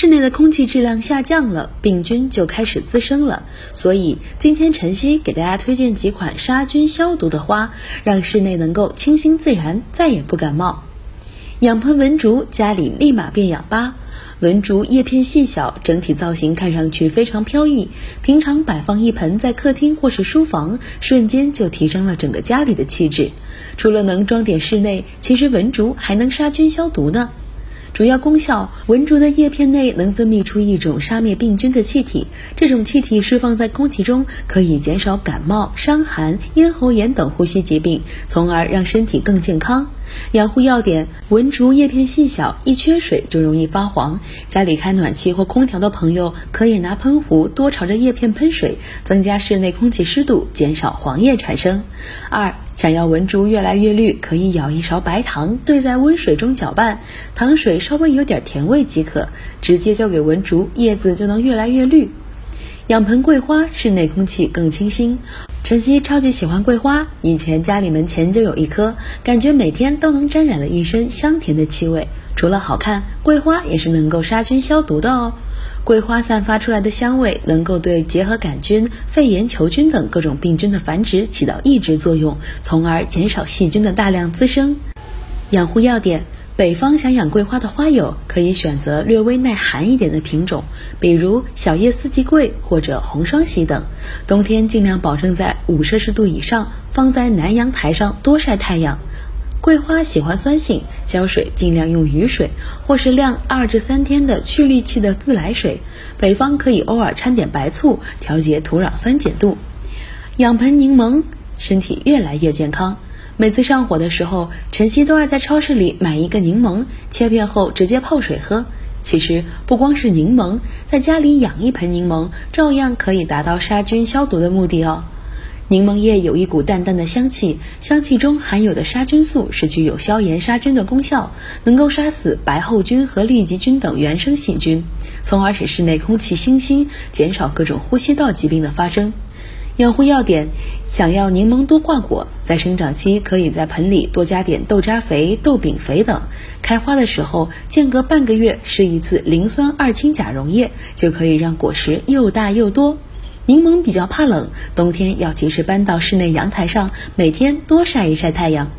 室内的空气质量下降了，病菌就开始滋生了。所以今天晨曦给大家推荐几款杀菌消毒的花，让室内能够清新自然，再也不感冒。养盆文竹，家里立马变氧吧。文竹叶片细小，整体造型看上去非常飘逸。平常摆放一盆在客厅或是书房，瞬间就提升了整个家里的气质。除了能装点室内，其实文竹还能杀菌消毒呢。主要功效：文竹的叶片内能分泌出一种杀灭病菌的气体，这种气体释放在空气中，可以减少感冒、伤寒、咽喉炎等呼吸疾病，从而让身体更健康。养护要点：文竹叶片细小，一缺水就容易发黄。家里开暖气或空调的朋友，可以拿喷壶多朝着叶片喷水，增加室内空气湿度，减少黄叶产生。二，想要文竹越来越绿，可以舀一勺白糖，兑在温水中搅拌，糖水稍微有点甜味即可，直接浇给文竹，叶子就能越来越绿。养盆桂花，室内空气更清新。晨曦超级喜欢桂花，以前家里门前就有一棵，感觉每天都能沾染了一身香甜的气味。除了好看，桂花也是能够杀菌消毒的哦。桂花散发出来的香味，能够对结核杆菌、肺炎球菌等各种病菌的繁殖起到抑制作用，从而减少细菌的大量滋生。养护要点。北方想养桂花的花友可以选择略微耐寒一点的品种，比如小叶四季桂或者红双喜等。冬天尽量保证在五摄氏度以上，放在南阳台上多晒太阳。桂花喜欢酸性，浇水尽量用雨水或是晾二至三天的去氯气的自来水。北方可以偶尔掺点白醋，调节土壤酸碱度。养盆柠檬，身体越来越健康。每次上火的时候，晨曦都爱在超市里买一个柠檬，切片后直接泡水喝。其实不光是柠檬，在家里养一盆柠檬，照样可以达到杀菌消毒的目的哦。柠檬叶有一股淡淡的香气，香气中含有的杀菌素是具有消炎杀菌的功效，能够杀死白后菌和痢疾菌等原生细菌，从而使室内空气清新，减少各种呼吸道疾病的发生。养护要点：想要柠檬多挂果，在生长期可以在盆里多加点豆渣肥、豆饼肥等；开花的时候间隔半个月施一次磷酸二氢钾溶液，就可以让果实又大又多。柠檬比较怕冷，冬天要及时搬到室内阳台上，每天多晒一晒太阳。